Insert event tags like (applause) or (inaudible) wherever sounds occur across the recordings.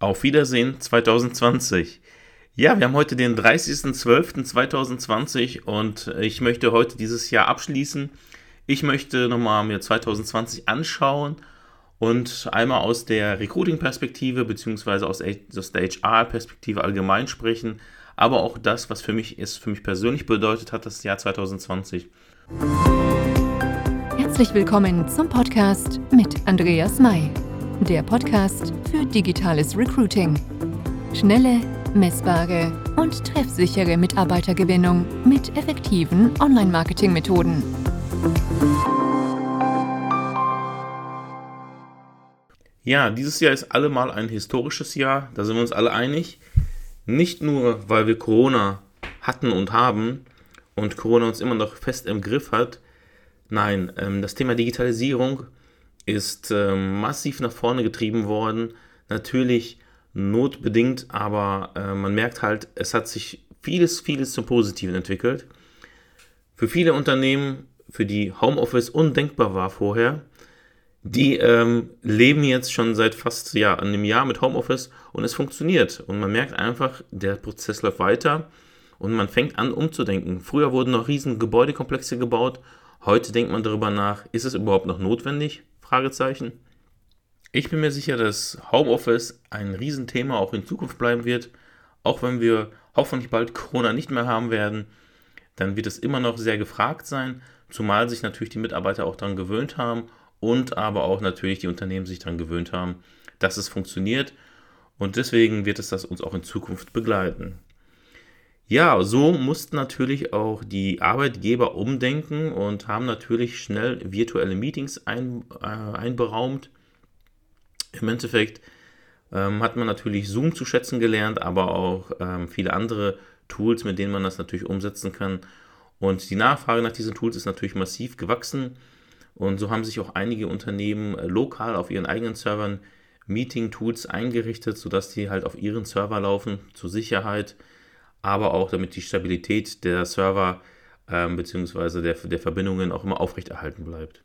Auf Wiedersehen 2020. Ja, wir haben heute den 30.12.2020 und ich möchte heute dieses Jahr abschließen. Ich möchte nochmal mir 2020 anschauen und einmal aus der Recruiting-Perspektive beziehungsweise aus der HR-Perspektive allgemein sprechen, aber auch das, was für mich es für mich persönlich bedeutet hat, das Jahr 2020. Herzlich willkommen zum Podcast mit Andreas May der Podcast für digitales Recruiting. Schnelle, messbare und treffsichere Mitarbeitergewinnung mit effektiven Online-Marketing-Methoden. Ja, dieses Jahr ist allemal ein historisches Jahr, da sind wir uns alle einig. Nicht nur, weil wir Corona hatten und haben und Corona uns immer noch fest im Griff hat. Nein, ähm, das Thema Digitalisierung ist äh, massiv nach vorne getrieben worden. Natürlich notbedingt, aber äh, man merkt halt, es hat sich vieles, vieles zum Positiven entwickelt. Für viele Unternehmen, für die Homeoffice undenkbar war vorher, die ähm, leben jetzt schon seit fast ja, einem Jahr mit Homeoffice und es funktioniert. Und man merkt einfach, der Prozess läuft weiter und man fängt an umzudenken. Früher wurden noch riesen Gebäudekomplexe gebaut. Heute denkt man darüber nach, ist es überhaupt noch notwendig? Fragezeichen. Ich bin mir sicher, dass Homeoffice ein Riesenthema auch in Zukunft bleiben wird. Auch wenn wir hoffentlich bald Corona nicht mehr haben werden, dann wird es immer noch sehr gefragt sein, zumal sich natürlich die Mitarbeiter auch daran gewöhnt haben und aber auch natürlich die Unternehmen sich daran gewöhnt haben, dass es funktioniert. Und deswegen wird es das uns auch in Zukunft begleiten. Ja, so mussten natürlich auch die Arbeitgeber umdenken und haben natürlich schnell virtuelle Meetings ein, äh, einberaumt. Im Endeffekt ähm, hat man natürlich Zoom zu schätzen gelernt, aber auch ähm, viele andere Tools, mit denen man das natürlich umsetzen kann. Und die Nachfrage nach diesen Tools ist natürlich massiv gewachsen. Und so haben sich auch einige Unternehmen äh, lokal auf ihren eigenen Servern Meeting-Tools eingerichtet, sodass die halt auf ihren Server laufen zur Sicherheit aber auch damit die Stabilität der Server ähm, bzw. Der, der Verbindungen auch immer aufrechterhalten bleibt.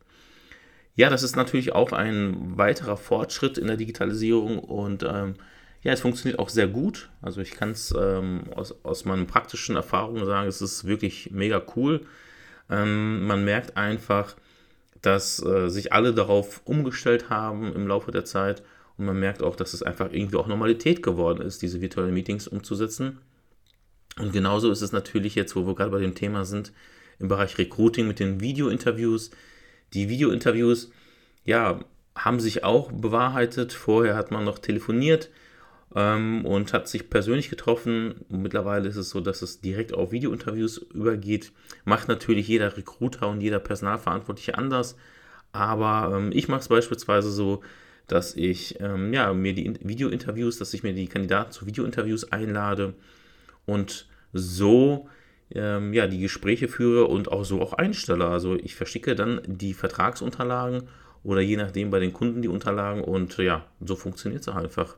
Ja, das ist natürlich auch ein weiterer Fortschritt in der Digitalisierung und ähm, ja, es funktioniert auch sehr gut. Also ich kann es ähm, aus, aus meinen praktischen Erfahrungen sagen, es ist wirklich mega cool. Ähm, man merkt einfach, dass äh, sich alle darauf umgestellt haben im Laufe der Zeit und man merkt auch, dass es einfach irgendwie auch Normalität geworden ist, diese virtuellen Meetings umzusetzen. Und genauso ist es natürlich jetzt, wo wir gerade bei dem Thema sind, im Bereich Recruiting mit den Video-Interviews. Die Video-Interviews, ja, haben sich auch bewahrheitet. Vorher hat man noch telefoniert ähm, und hat sich persönlich getroffen. Mittlerweile ist es so, dass es direkt auf Video-Interviews übergeht. Macht natürlich jeder Recruiter und jeder Personalverantwortliche anders. Aber ähm, ich mache es beispielsweise so, dass ich ähm, ja, mir die Video-Interviews, dass ich mir die Kandidaten zu Video-Interviews einlade und so ähm, ja, die Gespräche führe und auch so auch einstelle. Also ich verschicke dann die Vertragsunterlagen oder je nachdem bei den Kunden die Unterlagen und ja, so funktioniert es einfach.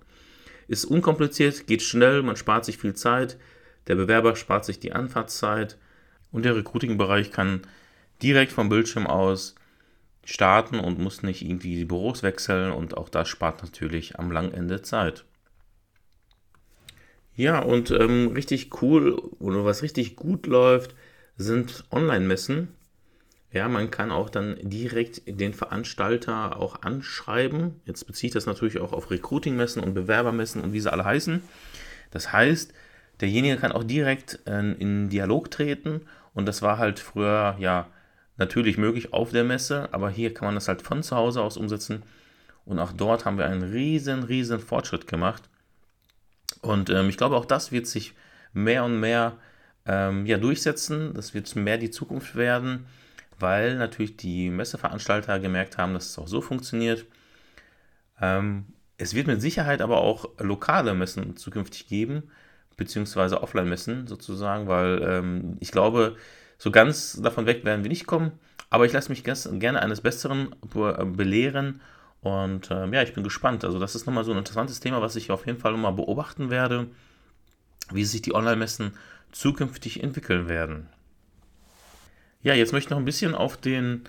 Ist unkompliziert, geht schnell, man spart sich viel Zeit, der Bewerber spart sich die Anfahrtszeit und der Recruiting-Bereich kann direkt vom Bildschirm aus starten und muss nicht irgendwie die Büros wechseln und auch das spart natürlich am langen Ende Zeit. Ja, und ähm, richtig cool oder was richtig gut läuft, sind Online-Messen. Ja, man kann auch dann direkt den Veranstalter auch anschreiben. Jetzt bezieht das natürlich auch auf Recruiting-Messen und Bewerbermessen und wie sie alle heißen. Das heißt, derjenige kann auch direkt äh, in Dialog treten und das war halt früher ja natürlich möglich auf der Messe, aber hier kann man das halt von zu Hause aus umsetzen und auch dort haben wir einen riesen, riesen Fortschritt gemacht. Und ähm, ich glaube, auch das wird sich mehr und mehr ähm, ja, durchsetzen. Das wird mehr die Zukunft werden, weil natürlich die Messeveranstalter gemerkt haben, dass es auch so funktioniert. Ähm, es wird mit Sicherheit aber auch lokale Messen zukünftig geben, beziehungsweise Offline-Messen sozusagen, weil ähm, ich glaube, so ganz davon weg werden wir nicht kommen. Aber ich lasse mich gerne eines Besseren belehren und ähm, ja, ich bin gespannt. Also das ist nochmal so ein interessantes Thema, was ich auf jeden Fall nochmal beobachten werde, wie sich die Online-Messen zukünftig entwickeln werden. Ja, jetzt möchte ich noch ein bisschen auf den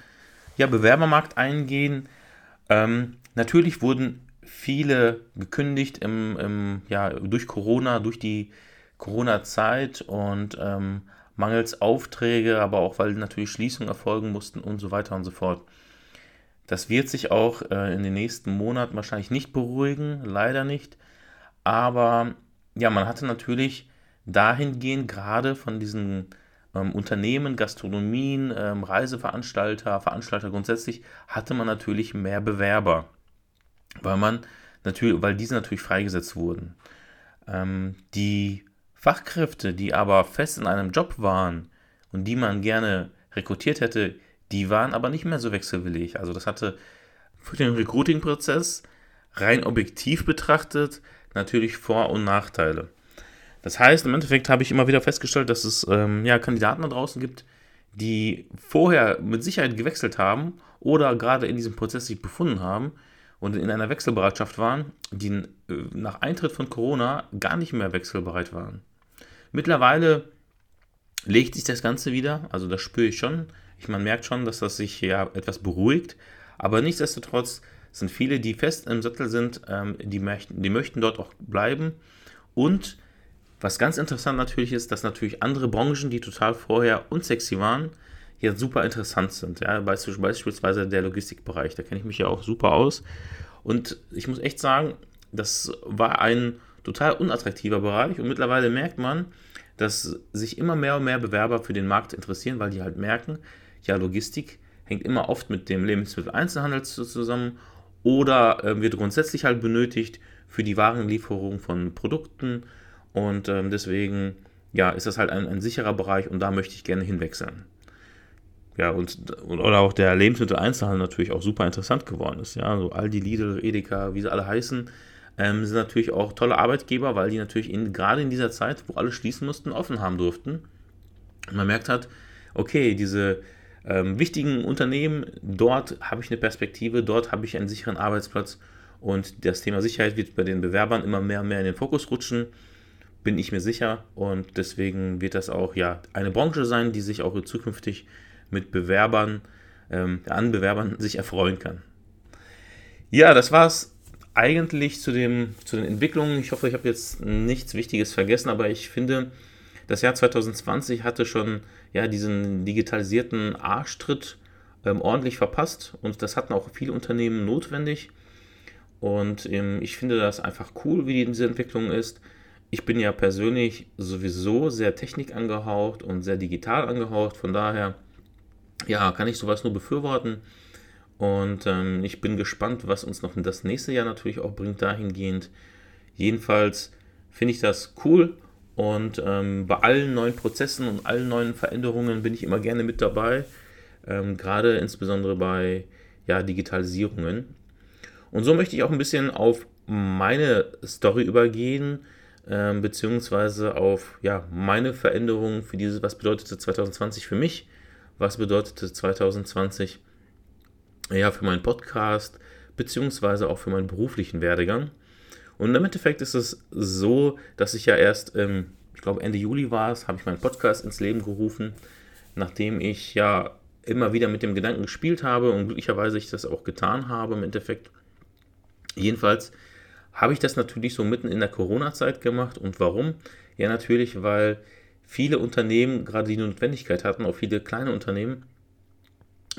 ja, Bewerbermarkt eingehen. Ähm, natürlich wurden viele gekündigt im, im, ja, durch Corona, durch die Corona-Zeit und ähm, mangels Aufträge, aber auch weil natürlich Schließungen erfolgen mussten und so weiter und so fort. Das wird sich auch äh, in den nächsten Monaten wahrscheinlich nicht beruhigen, leider nicht. Aber ja, man hatte natürlich dahingehend gerade von diesen ähm, Unternehmen, Gastronomien, ähm, Reiseveranstalter, Veranstalter grundsätzlich, hatte man natürlich mehr Bewerber, weil man natürlich, weil diese natürlich freigesetzt wurden. Ähm, die Fachkräfte, die aber fest in einem Job waren und die man gerne rekrutiert hätte, die waren aber nicht mehr so wechselwillig. Also das hatte für den Recruiting-Prozess rein objektiv betrachtet natürlich Vor- und Nachteile. Das heißt, im Endeffekt habe ich immer wieder festgestellt, dass es ähm, ja, Kandidaten da draußen gibt, die vorher mit Sicherheit gewechselt haben oder gerade in diesem Prozess sich befunden haben und in einer Wechselbereitschaft waren, die äh, nach Eintritt von Corona gar nicht mehr wechselbereit waren. Mittlerweile legt sich das Ganze wieder, also das spüre ich schon. Ich, man merkt schon, dass das sich ja etwas beruhigt, aber nichtsdestotrotz sind viele, die fest im Sattel sind, ähm, die, möchten, die möchten dort auch bleiben. Und was ganz interessant natürlich ist, dass natürlich andere Branchen, die total vorher unsexy waren, jetzt super interessant sind. Ja? Beispielsweise der Logistikbereich, da kenne ich mich ja auch super aus. Und ich muss echt sagen, das war ein total unattraktiver Bereich und mittlerweile merkt man, dass sich immer mehr und mehr Bewerber für den Markt interessieren, weil die halt merken, ja, Logistik hängt immer oft mit dem Lebensmitteleinzelhandel zusammen oder äh, wird grundsätzlich halt benötigt für die Warenlieferung von Produkten und ähm, deswegen ja, ist das halt ein, ein sicherer Bereich und da möchte ich gerne hinwechseln. Ja, und oder auch der Lebensmitteleinzelhandel natürlich auch super interessant geworden ist. Ja, so Aldi, Lidl, Edeka, wie sie alle heißen, ähm, sind natürlich auch tolle Arbeitgeber, weil die natürlich in, gerade in dieser Zeit, wo alle schließen mussten, offen haben durften. Und man merkt halt, okay, diese ähm, wichtigen Unternehmen, dort habe ich eine Perspektive, dort habe ich einen sicheren Arbeitsplatz und das Thema Sicherheit wird bei den Bewerbern immer mehr und mehr in den Fokus rutschen, bin ich mir sicher und deswegen wird das auch ja eine Branche sein, die sich auch zukünftig mit Bewerbern, ähm, an Bewerbern sich erfreuen kann. Ja, das war's eigentlich zu, dem, zu den Entwicklungen. Ich hoffe, ich habe jetzt nichts Wichtiges vergessen, aber ich finde, das Jahr 2020 hatte schon ja, diesen digitalisierten Arschtritt ähm, ordentlich verpasst und das hatten auch viele Unternehmen notwendig. Und ähm, ich finde das einfach cool, wie diese Entwicklung ist. Ich bin ja persönlich sowieso sehr technik angehaucht und sehr digital angehaucht. Von daher, ja, kann ich sowas nur befürworten. Und ähm, ich bin gespannt, was uns noch das nächste Jahr natürlich auch bringt dahingehend. Jedenfalls finde ich das cool und ähm, bei allen neuen Prozessen und allen neuen Veränderungen bin ich immer gerne mit dabei. Ähm, gerade insbesondere bei ja, Digitalisierungen. Und so möchte ich auch ein bisschen auf meine Story übergehen, ähm, beziehungsweise auf ja, meine Veränderungen für dieses, was bedeutete 2020 für mich, was bedeutete 2020 ja, für meinen Podcast, beziehungsweise auch für meinen beruflichen Werdegang. Und im Endeffekt ist es so, dass ich ja erst, ähm, ich glaube Ende Juli war es, habe ich meinen Podcast ins Leben gerufen, nachdem ich ja immer wieder mit dem Gedanken gespielt habe und glücklicherweise ich das auch getan habe im Endeffekt. Jedenfalls habe ich das natürlich so mitten in der Corona-Zeit gemacht. Und warum? Ja, natürlich, weil viele Unternehmen gerade die Notwendigkeit hatten, auch viele kleine Unternehmen,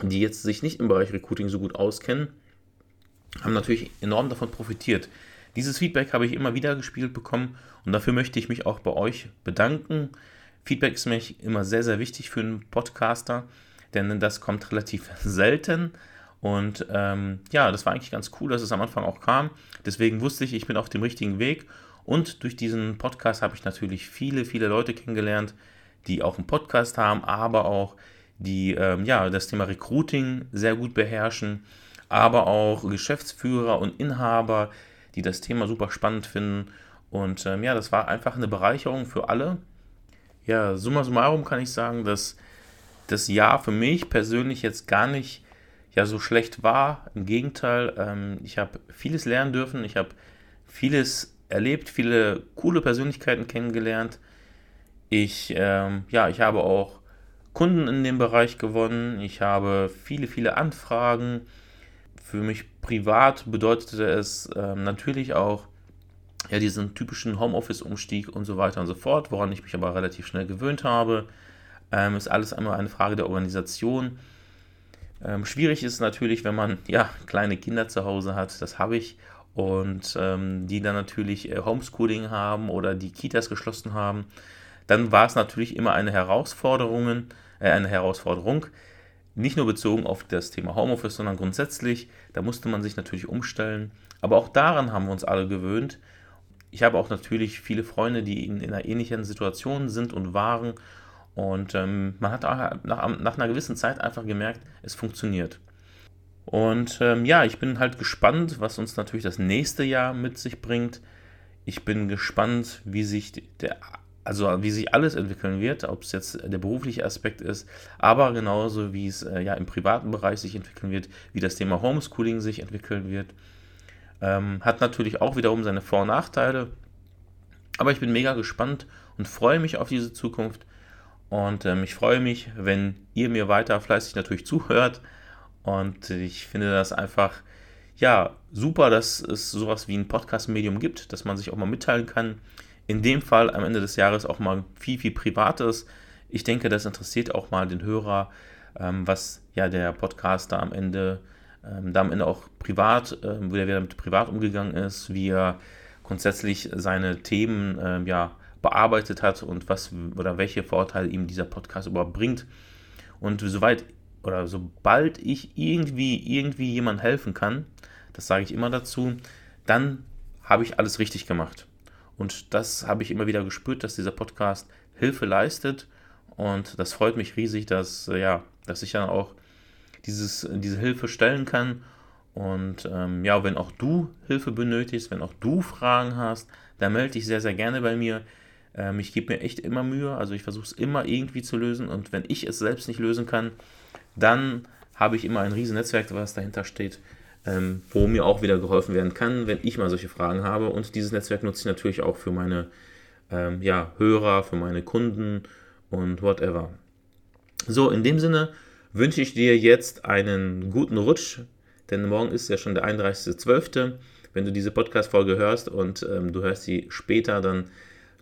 die jetzt sich nicht im Bereich Recruiting so gut auskennen, haben natürlich enorm davon profitiert. Dieses Feedback habe ich immer wieder gespielt bekommen und dafür möchte ich mich auch bei euch bedanken. Feedback ist mir immer sehr, sehr wichtig für einen Podcaster, denn das kommt relativ (laughs) selten. Und ähm, ja, das war eigentlich ganz cool, dass es am Anfang auch kam. Deswegen wusste ich, ich bin auf dem richtigen Weg. Und durch diesen Podcast habe ich natürlich viele, viele Leute kennengelernt, die auch einen Podcast haben, aber auch die ähm, ja, das Thema Recruiting sehr gut beherrschen, aber auch Geschäftsführer und Inhaber, die das Thema super spannend finden. Und ähm, ja, das war einfach eine Bereicherung für alle. Ja, summa summarum kann ich sagen, dass das Jahr für mich persönlich jetzt gar nicht ja so schlecht war. Im Gegenteil, ähm, ich habe vieles lernen dürfen, ich habe vieles erlebt, viele coole Persönlichkeiten kennengelernt. Ich, ähm, ja, ich habe auch Kunden in dem Bereich gewonnen. Ich habe viele, viele Anfragen Für mich privat bedeutete es ähm, natürlich auch ja, diesen typischen Homeoffice-Umstieg und so weiter und so fort, woran ich mich aber relativ schnell gewöhnt habe. Ähm, ist alles einmal eine Frage der Organisation. Ähm, schwierig ist natürlich, wenn man ja kleine Kinder zu Hause hat, das habe ich, und ähm, die dann natürlich äh, Homeschooling haben oder die Kitas geschlossen haben, dann war es natürlich immer eine Herausforderung, äh, eine Herausforderung, nicht nur bezogen auf das Thema Homeoffice, sondern grundsätzlich, da musste man sich natürlich umstellen. Aber auch daran haben wir uns alle gewöhnt. Ich habe auch natürlich viele Freunde, die in, in einer ähnlichen Situation sind und waren. Und ähm, man hat nach, nach einer gewissen Zeit einfach gemerkt, es funktioniert. Und ähm, ja, ich bin halt gespannt, was uns natürlich das nächste Jahr mit sich bringt. Ich bin gespannt, wie sich der, also wie sich alles entwickeln wird, ob es jetzt der berufliche Aspekt ist, aber genauso wie es äh, ja im privaten Bereich sich entwickeln wird, wie das Thema Homeschooling sich entwickeln wird. Ähm, hat natürlich auch wiederum seine Vor- und Nachteile. Aber ich bin mega gespannt und freue mich auf diese Zukunft. Und ähm, ich freue mich, wenn ihr mir weiter fleißig natürlich zuhört. Und ich finde das einfach, ja, super, dass es sowas wie ein Podcast-Medium gibt, dass man sich auch mal mitteilen kann. In dem Fall am Ende des Jahres auch mal viel, viel Privates. Ich denke, das interessiert auch mal den Hörer, ähm, was ja der Podcaster am Ende, ähm, da am Ende auch privat, ähm, wie er damit privat umgegangen ist, wie er grundsätzlich seine Themen ähm, ja bearbeitet hat und was oder welche Vorteile ihm dieser Podcast überhaupt bringt. Und soweit oder sobald ich irgendwie, irgendwie jemand helfen kann, das sage ich immer dazu, dann habe ich alles richtig gemacht. Und das habe ich immer wieder gespürt, dass dieser Podcast Hilfe leistet. Und das freut mich riesig, dass, ja, dass ich dann auch dieses, diese Hilfe stellen kann. Und ähm, ja, wenn auch du Hilfe benötigst, wenn auch du Fragen hast, dann melde dich sehr, sehr gerne bei mir. Ähm, ich gebe mir echt immer Mühe, also ich versuche es immer irgendwie zu lösen. Und wenn ich es selbst nicht lösen kann, dann habe ich immer ein riesen Netzwerk, was dahinter steht, ähm, wo mir auch wieder geholfen werden kann, wenn ich mal solche Fragen habe. Und dieses Netzwerk nutze ich natürlich auch für meine ähm, ja, Hörer, für meine Kunden und whatever. So, in dem Sinne wünsche ich dir jetzt einen guten Rutsch, denn morgen ist ja schon der 31.12. Wenn du diese Podcast-Folge hörst und ähm, du hörst sie später, dann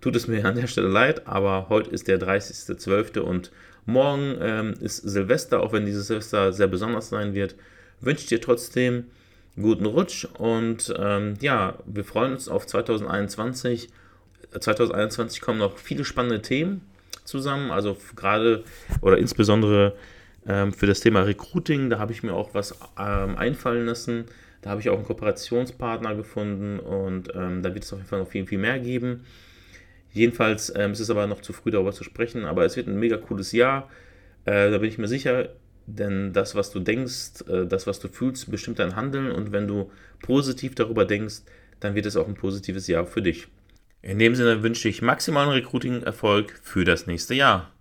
tut es mir (laughs) an der Stelle leid, aber heute ist der 30.12. und Morgen ähm, ist Silvester, auch wenn dieses Silvester sehr besonders sein wird. Wünsche dir trotzdem guten Rutsch und ähm, ja, wir freuen uns auf 2021. 2021 kommen noch viele spannende Themen zusammen, also gerade oder insbesondere ähm, für das Thema Recruiting, da habe ich mir auch was ähm, einfallen lassen. Da habe ich auch einen Kooperationspartner gefunden und ähm, da wird es auf jeden Fall noch viel, viel mehr geben. Jedenfalls ähm, es ist es aber noch zu früh darüber zu sprechen, aber es wird ein mega cooles Jahr. Äh, da bin ich mir sicher, denn das, was du denkst, äh, das, was du fühlst, bestimmt dein Handeln und wenn du positiv darüber denkst, dann wird es auch ein positives Jahr für dich. In dem Sinne wünsche ich maximalen Recruiting-Erfolg für das nächste Jahr.